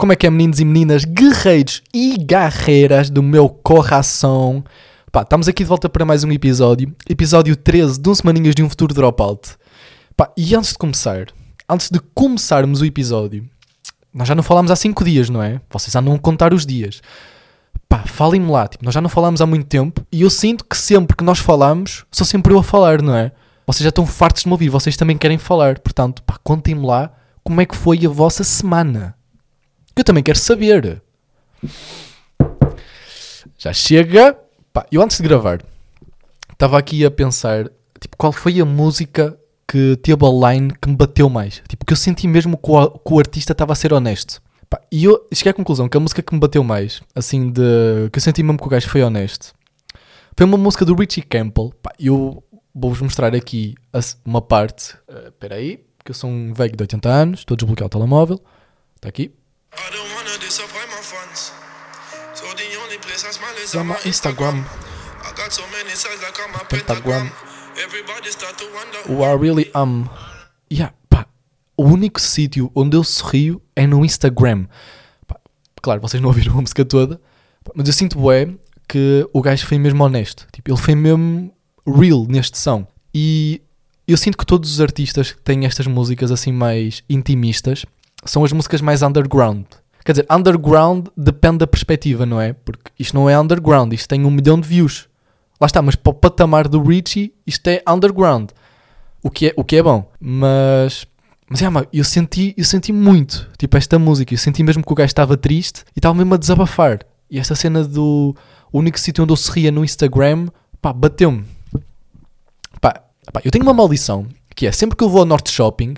Como é que é, meninos e meninas, guerreiros e guerreiras do meu coração? Pá, estamos aqui de volta para mais um episódio. Episódio 13 de um Semaninhas de um Futuro Dropout. Pá, e antes de começar, antes de começarmos o episódio, nós já não falámos há 5 dias, não é? Vocês andam a contar os dias. Pá, falem-me lá, tipo, nós já não falámos há muito tempo e eu sinto que sempre que nós falamos, sou sempre eu a falar, não é? Vocês já estão fartos de me ouvir, vocês também querem falar. Portanto, pá, contem-me lá como é que foi a vossa semana. Eu também quero saber. Já chega. Pá, eu antes de gravar, estava aqui a pensar, tipo, qual foi a música que teve a line que me bateu mais? Tipo, que eu senti mesmo que o, que o artista estava a ser honesto. Pá, e eu cheguei à conclusão que a música que me bateu mais, assim, de que eu senti mesmo que o gajo foi honesto, foi uma música do Richie Campbell. Pá, eu vou-vos mostrar aqui uma parte. Uh, espera aí, que eu sou um velho de 80 anos, estou a desbloquear o telemóvel. Está aqui. Zama Instagram. Pentagram. Who I really am. Yeah, pá, o único sítio onde eu sorrio é no Instagram. Pá, claro, vocês não ouviram a música toda, mas eu sinto bem que o gajo foi mesmo honesto. Tipo, ele foi mesmo real neste som. E eu sinto que todos os artistas que têm estas músicas assim mais intimistas são as músicas mais underground. Quer dizer, underground depende da perspectiva, não é? Porque isto não é underground, isto tem um milhão de views. Lá está, mas para o patamar do Richie, isto é underground. O que é, o que é bom. Mas, mas é, eu senti, eu senti muito, tipo, esta música. Eu senti mesmo que o gajo estava triste e estava mesmo a desabafar. E esta cena do único sítio onde eu sorria no Instagram, pá, bateu-me. Pá, pá, eu tenho uma maldição, que é sempre que eu vou ao Norte Shopping,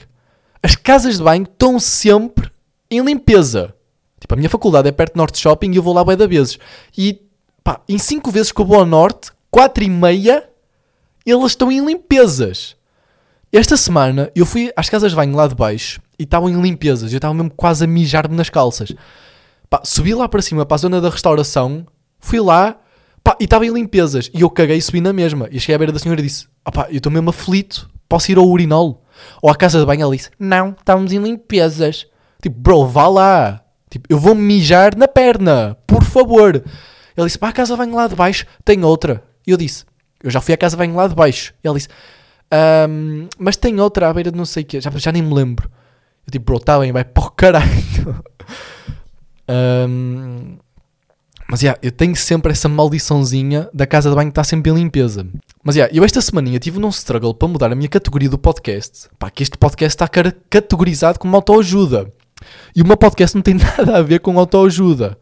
as casas de banho estão sempre em limpeza. Tipo, a minha faculdade é perto do Norte Shopping e eu vou lá bem da vezes. E, pá, em 5 vezes que eu vou ao Norte, 4 e meia, elas estão em limpezas. Esta semana eu fui às casas de banho lá de baixo e estavam em limpezas. Eu estava mesmo quase a mijar-me nas calças. Pá, subi lá para cima, para a zona da restauração, fui lá, pá, e estava em limpezas. E eu caguei e subi na mesma. E cheguei à beira da senhora e disse: pá, eu estou mesmo aflito, posso ir ao urinol? Ou à casa de banho? Ela disse: Não, estamos em limpezas. Tipo, bro, vá lá. Tipo, eu vou mijar na perna, por favor. Ele disse: Pá, a casa banho lá de baixo tem outra. E eu disse: Eu já fui à casa banho lá de baixo. E ele disse: um, Mas tem outra à beira de não sei o quê. Já, já nem me lembro. Eu tipo, bro, está bem, vai para o caralho. um, mas yeah, eu tenho sempre essa maldiçãozinha da casa de banho que está sempre em limpeza. Mas yeah, eu esta semaninha tive num struggle para mudar a minha categoria do podcast. Pá, que este podcast está categorizado como autoajuda. E o meu podcast não tem nada a ver com autoajuda.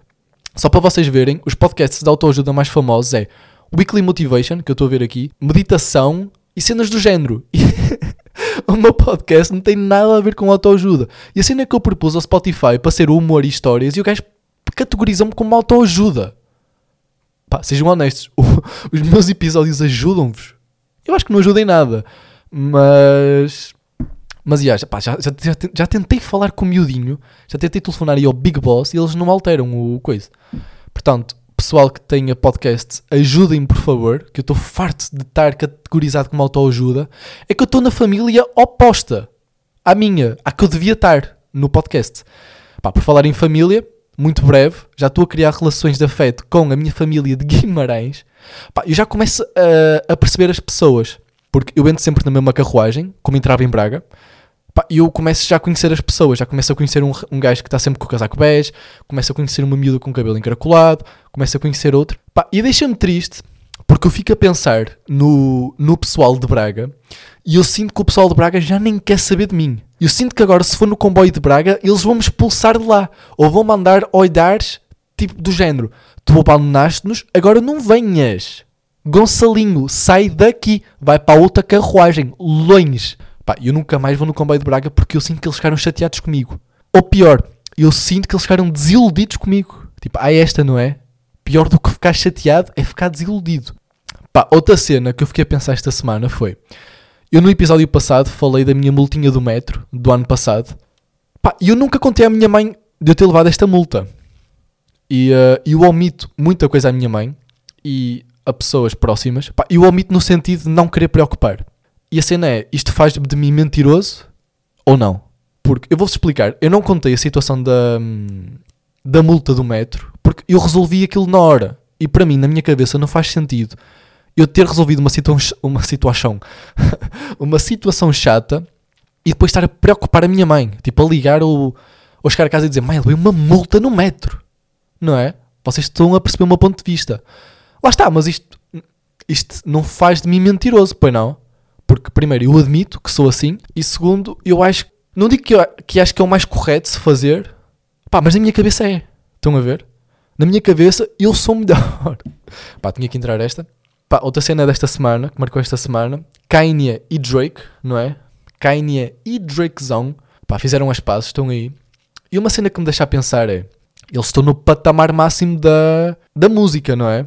Só para vocês verem, os podcasts de autoajuda mais famosos é Weekly Motivation, que eu estou a ver aqui, Meditação e cenas do género. o meu podcast não tem nada a ver com autoajuda. E a cena que eu propus ao Spotify para ser humor e histórias e o gajo categorizam-me como autoajuda. Pá, sejam honestos, os meus episódios ajudam-vos. Eu acho que não ajudem nada. Mas. Mas pá, já, já, já, já, tentei falar com o miudinho, já tentei telefonar aí ao Big Boss e eles não alteram o coisa. Portanto, pessoal que tenha podcasts, ajudem-me por favor, que eu estou farto de estar categorizado como autoajuda. É que eu estou na família oposta à minha, à que eu devia estar no podcast. Pá, por falar em família, muito breve, já estou a criar relações de afeto com a minha família de Guimarães. Pá, eu já começo a, a perceber as pessoas, porque eu entro sempre na mesma carruagem, como entrava em Braga. E eu começo já a conhecer as pessoas, já começo a conhecer um, um gajo que está sempre com o casaco bege, começo a conhecer uma miúda com o cabelo encaracolado, começo a conhecer outro. Pá, e deixa-me triste, porque eu fico a pensar no, no pessoal de Braga e eu sinto que o pessoal de Braga já nem quer saber de mim. Eu sinto que agora, se for no comboio de Braga, eles vão me expulsar de lá. Ou vão mandar olhares, tipo, do género: Tu abandonaste-nos, agora não venhas. Gonçalinho, sai daqui. Vai para outra carruagem, longe. Pá, eu nunca mais vou no comboio de Braga porque eu sinto que eles ficaram chateados comigo. Ou pior, eu sinto que eles ficaram desiludidos comigo. Tipo, ah, esta não é? Pior do que ficar chateado é ficar desiludido. Pá, outra cena que eu fiquei a pensar esta semana foi eu no episódio passado falei da minha multinha do metro do ano passado. Pá, eu nunca contei à minha mãe de eu ter levado esta multa. E uh, eu omito muita coisa à minha mãe e a pessoas próximas. Pá, eu omito no sentido de não querer preocupar. E a cena é, isto faz de mim mentiroso ou não? Porque eu vou-vos explicar, eu não contei a situação da, da multa do metro, porque eu resolvi aquilo na hora. E para mim, na minha cabeça, não faz sentido eu ter resolvido uma, situa uma situação uma situação chata e depois estar a preocupar a minha mãe. Tipo, a ligar ou, ou chegar a casa e dizer: Mãe, levei uma multa no metro. Não é? Vocês estão a perceber o meu ponto de vista. Lá está, mas isto, isto não faz de mim mentiroso, pois não? Porque, primeiro, eu admito que sou assim, e segundo, eu acho. Não digo que, eu, que acho que é o mais correto se fazer, pá, mas na minha cabeça é. Estão a ver? Na minha cabeça, eu sou melhor. pá, tinha que entrar esta. Pá, outra cena desta semana, que marcou esta semana, Kanye e Drake, não é? Kanye e Drakezão, pá, fizeram as pazes, estão aí. E uma cena que me deixa a pensar é, eles estão no patamar máximo da, da música, não é?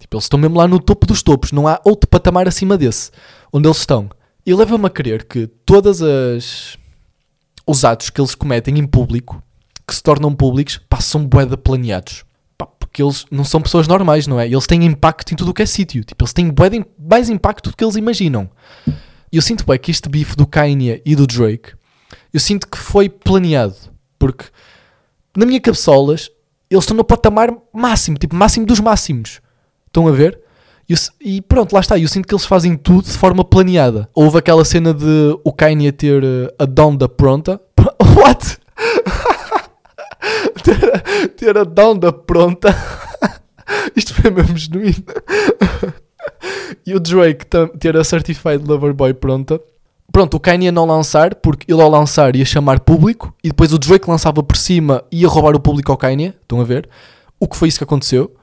Tipo, eles estão mesmo lá no topo dos topos, não há outro patamar acima desse, onde eles estão. E leva-me a crer que todas as os atos que eles cometem em público, que se tornam públicos, passam boeda planeados. Porque eles não são pessoas normais, não é? Eles têm impacto em tudo o que é sítio. Tipo, eles têm boeda mais impacto do que eles imaginam. E eu sinto bem que este bife do Kanye e do Drake, eu sinto que foi planeado. Porque na minha cabeçolas, eles estão no patamar máximo, tipo, máximo dos máximos. Estão a ver? E pronto, lá está. Eu sinto que eles fazem tudo de forma planeada. Houve aquela cena de o Kanye ter eh, a Donda pronta. What? ter, ter a Donda pronta. Isto foi mesmo genuíno. e o Drake ter a Certified Lover Boy pronta. Pronto, o Kanye não lançar, porque ele ao lançar ia chamar público e depois o Drake lançava por cima e ia roubar o público ao Kanye. Estão a ver? O que foi isso que aconteceu,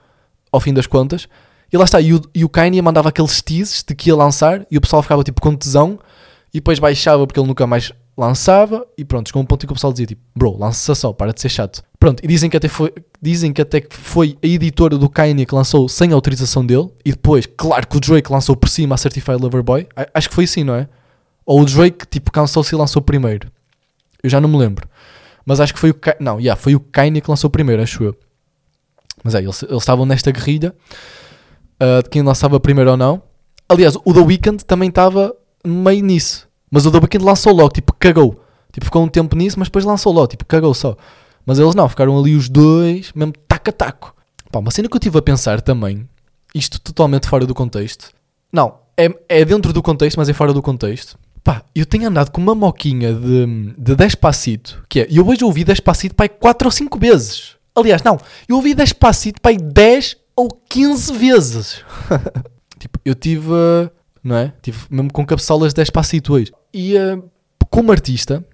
ao fim das contas. E lá está, e o, e o Kanye mandava aqueles teases de que ia lançar e o pessoal ficava tipo com tesão e depois baixava porque ele nunca mais lançava e pronto, chegou um ponto em que o pessoal dizia tipo, bro, lança só, para de ser chato. Pronto, e dizem que até foi, dizem que até foi a editora do Kanye que lançou sem autorização dele e depois, claro que o Drake lançou por cima a Certified Lover Boy. Acho que foi assim, não é? Ou o Drake, tipo, cansou-se e lançou primeiro. Eu já não me lembro. Mas acho que foi o Kanye, não, yeah, foi o Kanye que lançou primeiro, acho eu. Mas é, eles, eles estavam nesta guerrilha uh, de quem lançava primeiro ou não. Aliás, o The Weeknd também estava meio nisso. Mas o The Weeknd lançou logo, tipo, cagou. Tipo, ficou um tempo nisso, mas depois lançou logo, tipo, cagou só. Mas eles não, ficaram ali os dois, mesmo taco a taco. Pá, uma cena que eu estive a pensar também, isto totalmente fora do contexto. Não, é, é dentro do contexto, mas é fora do contexto. Pá, eu tenho andado com uma moquinha de, de Despacito, que é, eu hoje ouvi Despacito pai 4 ou 5 vezes. Aliás, não, eu ouvi Despacito pai 10 ou 15 vezes. tipo, eu tive, não é? Tive mesmo com cabeçolas de Despacito hoje. E uh, como artista,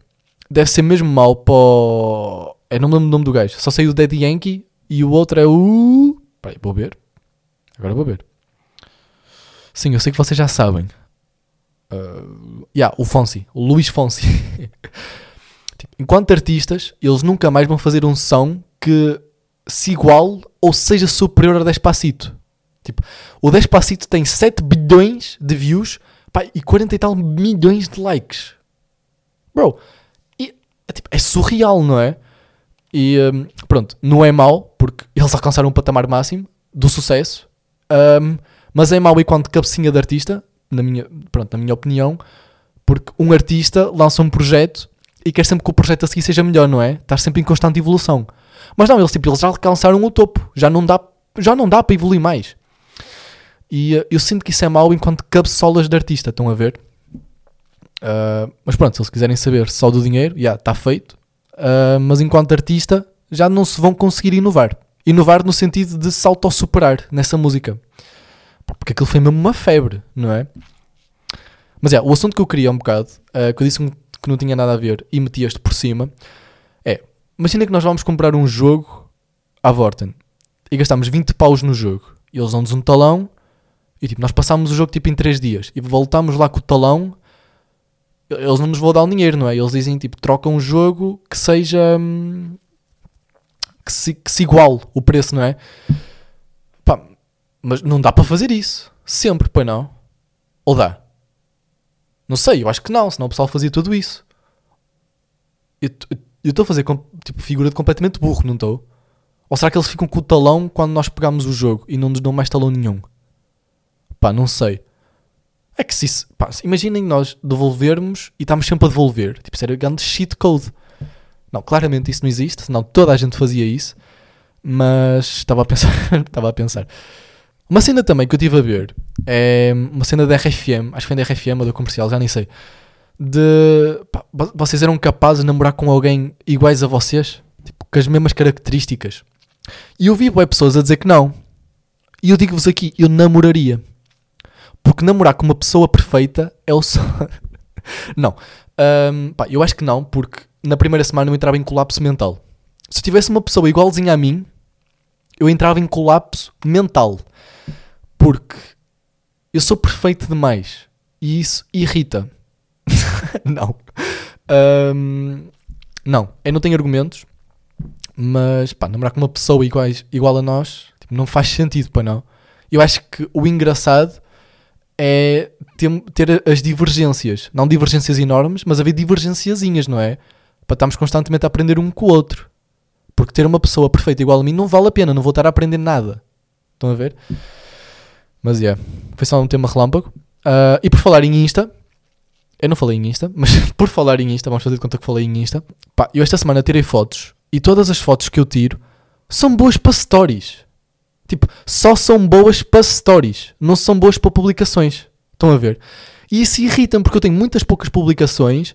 deve ser mesmo mau para. É, não me lembro o nome do gajo. Só sei o Daddy Yankee e o outro é o... Peraí, vou ver. Agora vou ver. Sim, eu sei que vocês já sabem. Uh, yeah, o Fonsi. O Luís Fonsi. tipo, enquanto artistas, eles nunca mais vão fazer um som que se igual ou seja superior a Despacito. Tipo, o Despacito tem 7 bilhões de views pá, e 40 e tal milhões de likes. Bro, e, é, tipo, é surreal, não é? E um, pronto, não é mau, porque eles alcançaram um patamar máximo do sucesso, um, mas é mau enquanto cabecinha de artista, na minha, pronto, na minha opinião, porque um artista lança um projeto e quer sempre que o projeto a seguir seja melhor, não é? Estás sempre em constante evolução. Mas não, eles, tipo, eles já alcançaram o topo. Já não dá, já não dá para evoluir mais. E uh, eu sinto que isso é mau enquanto cabeçolas de artista, estão a ver? Uh, mas pronto, se eles quiserem saber só do dinheiro, já yeah, está feito. Uh, mas enquanto artista, já não se vão conseguir inovar. Inovar no sentido de se auto-superar nessa música. Porque aquilo foi mesmo uma febre, não é? Mas é, yeah, o assunto que eu queria um bocado, uh, que eu disse que não tinha nada a ver e meti este por cima, Imagina que nós vamos comprar um jogo à Vorten e gastamos 20 paus no jogo. E eles dão-nos um talão e tipo, nós passámos o jogo tipo em 3 dias e voltamos lá com o talão. Eles não nos vão dar o dinheiro, não é? Eles dizem tipo, troca um jogo que seja. Hum, que, se, que se iguale o preço, não é? Pá, mas não dá para fazer isso. Sempre, pois não? Ou dá? Não sei, eu acho que não, senão o pessoal fazia tudo isso. Eu, eu estou a fazer tipo, figura de completamente burro, não estou? Ou será que eles ficam com o talão quando nós pegamos o jogo e não nos dão mais talão nenhum? Pá, não sei. É que se. Pá, imaginem nós devolvermos e estamos sempre a devolver. Tipo, era grande cheat code. Não, claramente isso não existe, senão toda a gente fazia isso. Mas estava a pensar, estava a pensar. Uma cena também que eu estive a ver é uma cena da RFM, acho que foi da RFM ou da comercial, já nem sei. De pá, vocês eram capazes de namorar com alguém iguais a vocês? Tipo, com as mesmas características. E eu vi web pessoas a dizer que não. E eu digo-vos aqui, eu namoraria. Porque namorar com uma pessoa perfeita é o só. não. Um, pá, eu acho que não, porque na primeira semana eu entrava em colapso mental. Se tivesse uma pessoa igualzinha a mim, eu entrava em colapso mental. Porque eu sou perfeito demais. E isso irrita. não. Um, não. Eu não tenho argumentos. Mas, pá, namorar com uma pessoa iguais, igual a nós, tipo, não faz sentido, para não. Eu acho que o engraçado é ter, ter, as divergências. Não divergências enormes, mas haver divergenciazinhas, não é? Para estarmos constantemente a aprender um com o outro. Porque ter uma pessoa perfeita igual a mim não vale a pena, não vou estar a aprender nada. Estão a ver? Mas é, yeah, foi só um tema relâmpago. Uh, e por falar em Insta, eu não falei em Insta, mas por falar em Insta, vamos fazer de conta que falei em Insta. Pá, eu esta semana tirei fotos e todas as fotos que eu tiro são boas para stories. Tipo, só são boas para stories, não são boas para publicações. Estão a ver? E isso irrita-me porque eu tenho muitas poucas publicações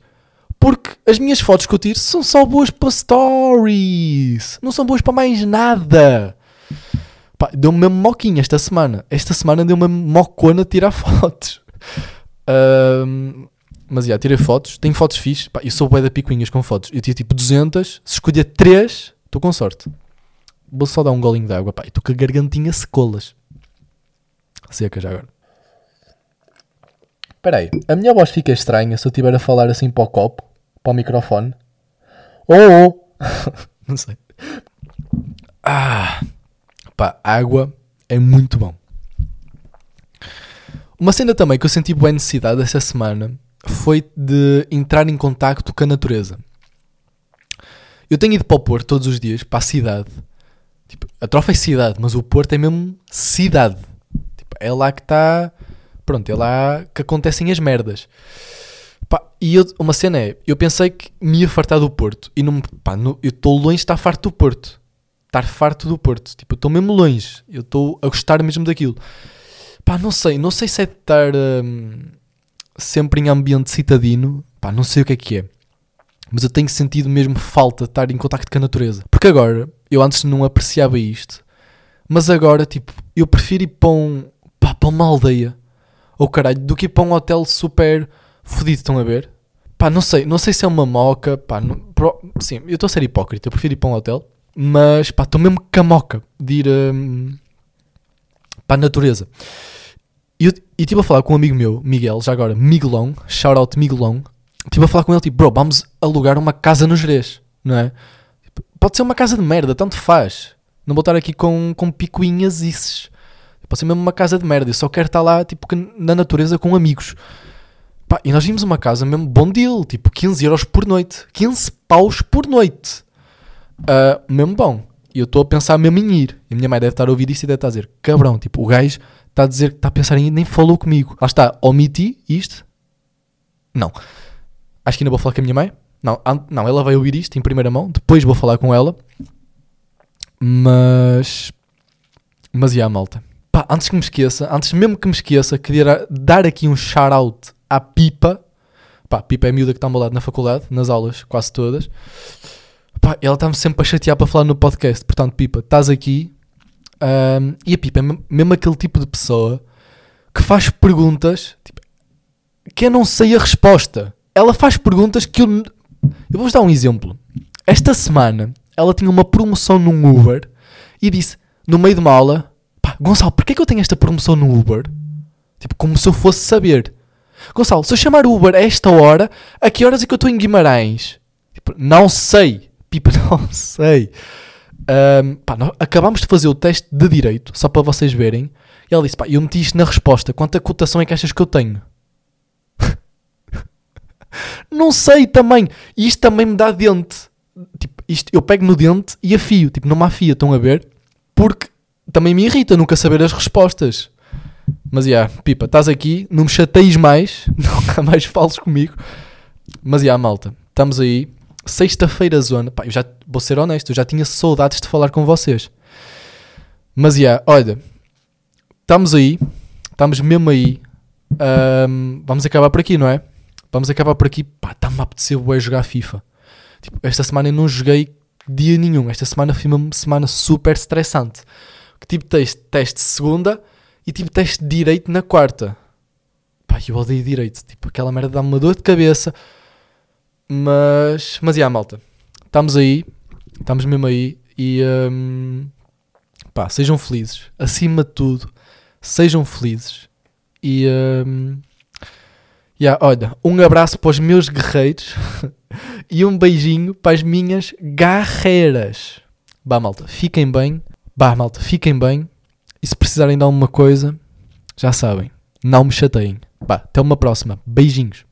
porque as minhas fotos que eu tiro são só boas para stories. Não são boas para mais nada. deu-me mesmo moquinha esta semana. Esta semana deu-me mocona tirar fotos. Um, mas já, yeah, tirei fotos. Tenho fotos fixes. Pá, eu sou bué da picuinhas com fotos. Eu tinha tipo 200. Se escolher 3, estou com sorte. Vou só dar um golinho de água. Pá, estou com a gargantinha secolas. Seca já agora. Espera aí. A minha voz fica estranha se eu estiver a falar assim para o copo. Para o microfone. Oh, oh. Não sei. Ah. Pá, água é muito bom. Uma cena também que eu senti boa necessidade essa semana foi de entrar em contacto com a natureza. Eu tenho ido para o Porto todos os dias, para a cidade. Tipo, a Trofa é cidade, mas o Porto é mesmo cidade. Tipo, é lá que está. Pronto, é lá que acontecem as merdas. Pá, e eu, uma cena é, eu pensei que me ia fartar do Porto. E não, pá, não, eu estou longe de estar farto do Porto. Estar farto do Porto. Tipo, eu estou mesmo longe. Eu estou a gostar mesmo daquilo. Pá, não sei. Não sei se é de estar. Hum, sempre em ambiente citadino, pá, não sei o que é que é. Mas eu tenho sentido mesmo falta de estar em contacto com a natureza. Porque agora, eu antes não apreciava isto, mas agora, tipo, eu prefiro ir para, um, pá, para uma aldeia, ou caralho, do que ir para um hotel super fodido, estão a ver? Pá, não sei, não sei se é uma moca, pá, não, pro, sim, eu estou a ser hipócrita, eu prefiro ir para um hotel, mas pá, estou mesmo com a moca de ir um, para a natureza. E eu estive a falar com um amigo meu, Miguel, já agora, Miguelão, shout out Miguelão. Estive a falar com ele, tipo, bro, vamos alugar uma casa no Jerez, não é? Pode ser uma casa de merda, tanto faz. Não vou estar aqui com, com picuinhas isses. Pode ser mesmo uma casa de merda. Eu só quero estar lá, tipo, na natureza com amigos. Pá, e nós vimos uma casa mesmo bom deal, tipo 15 euros por noite. 15 paus por noite. Uh, mesmo bom. E eu estou a pensar mesmo em ir. E a minha mãe deve estar a ouvir isso e deve estar a dizer: cabrão, tipo, o gajo está a dizer que está a pensar em nem falou comigo. Lá está, omiti isto? Não. Acho que ainda vou falar com a minha mãe. Não, não, ela vai ouvir isto em primeira mão, depois vou falar com ela. Mas. Mas e a malta. Pá, antes que me esqueça, antes mesmo que me esqueça, queria dar aqui um shout-out à Pipa. Pá, Pipa é a miúda que está ao lado na faculdade, nas aulas, quase todas. Pá, ela está-me sempre a chatear para falar no podcast. Portanto, Pipa, estás aqui, um, e a Pipa é mesmo aquele tipo de pessoa que faz perguntas tipo, que eu não sei a resposta. Ela faz perguntas que eu. Eu vou-vos dar um exemplo. Esta semana ela tinha uma promoção num Uber e disse, no meio de uma aula, pá, Gonçalo, porquê é que eu tenho esta promoção no Uber? Tipo, como se eu fosse saber. Gonçalo, se eu chamar Uber a esta hora, a que horas é que eu estou em Guimarães? Tipo, não sei. Pipa, não sei. Um, pá, acabámos de fazer o teste de direito, só para vocês verem. E ela disse: pá, eu meti isto na resposta. Quanta cotação é que achas que eu tenho? não sei também. E isto também me dá dente. Tipo, isto, eu pego no dente e afio. Tipo, não me afia, estão a ver? Porque também me irrita nunca saber as respostas. Mas já, yeah, Pipa, estás aqui, não me chateis mais, nunca mais fales comigo. Mas já, yeah, malta, estamos aí. Sexta-feira, zona. Pá, eu já vou ser honesto, eu já tinha saudades de falar com vocês. Mas, já, yeah, olha, estamos aí, estamos mesmo aí. Um, vamos acabar por aqui, não é? Vamos acabar por aqui. Pá, está-me a apetecer bué jogar FIFA. Tipo, esta semana eu não joguei dia nenhum. Esta semana foi uma semana super estressante. Tipo teste, teste segunda e tipo teste direito na quarta. Pá, eu odeio direito. Tipo, aquela merda dá-me uma dor de cabeça. Mas, mas, yeah, malta. Estamos aí. Estamos mesmo aí. E, um, pá, sejam felizes. Acima de tudo, sejam felizes. E, um, yeah, olha, um abraço para os meus guerreiros e um beijinho para as minhas garreiras. Bah, malta, fiquem bem. Bah, malta, fiquem bem. E se precisarem de alguma coisa, já sabem, não me chateiem. Bah, até uma próxima. Beijinhos.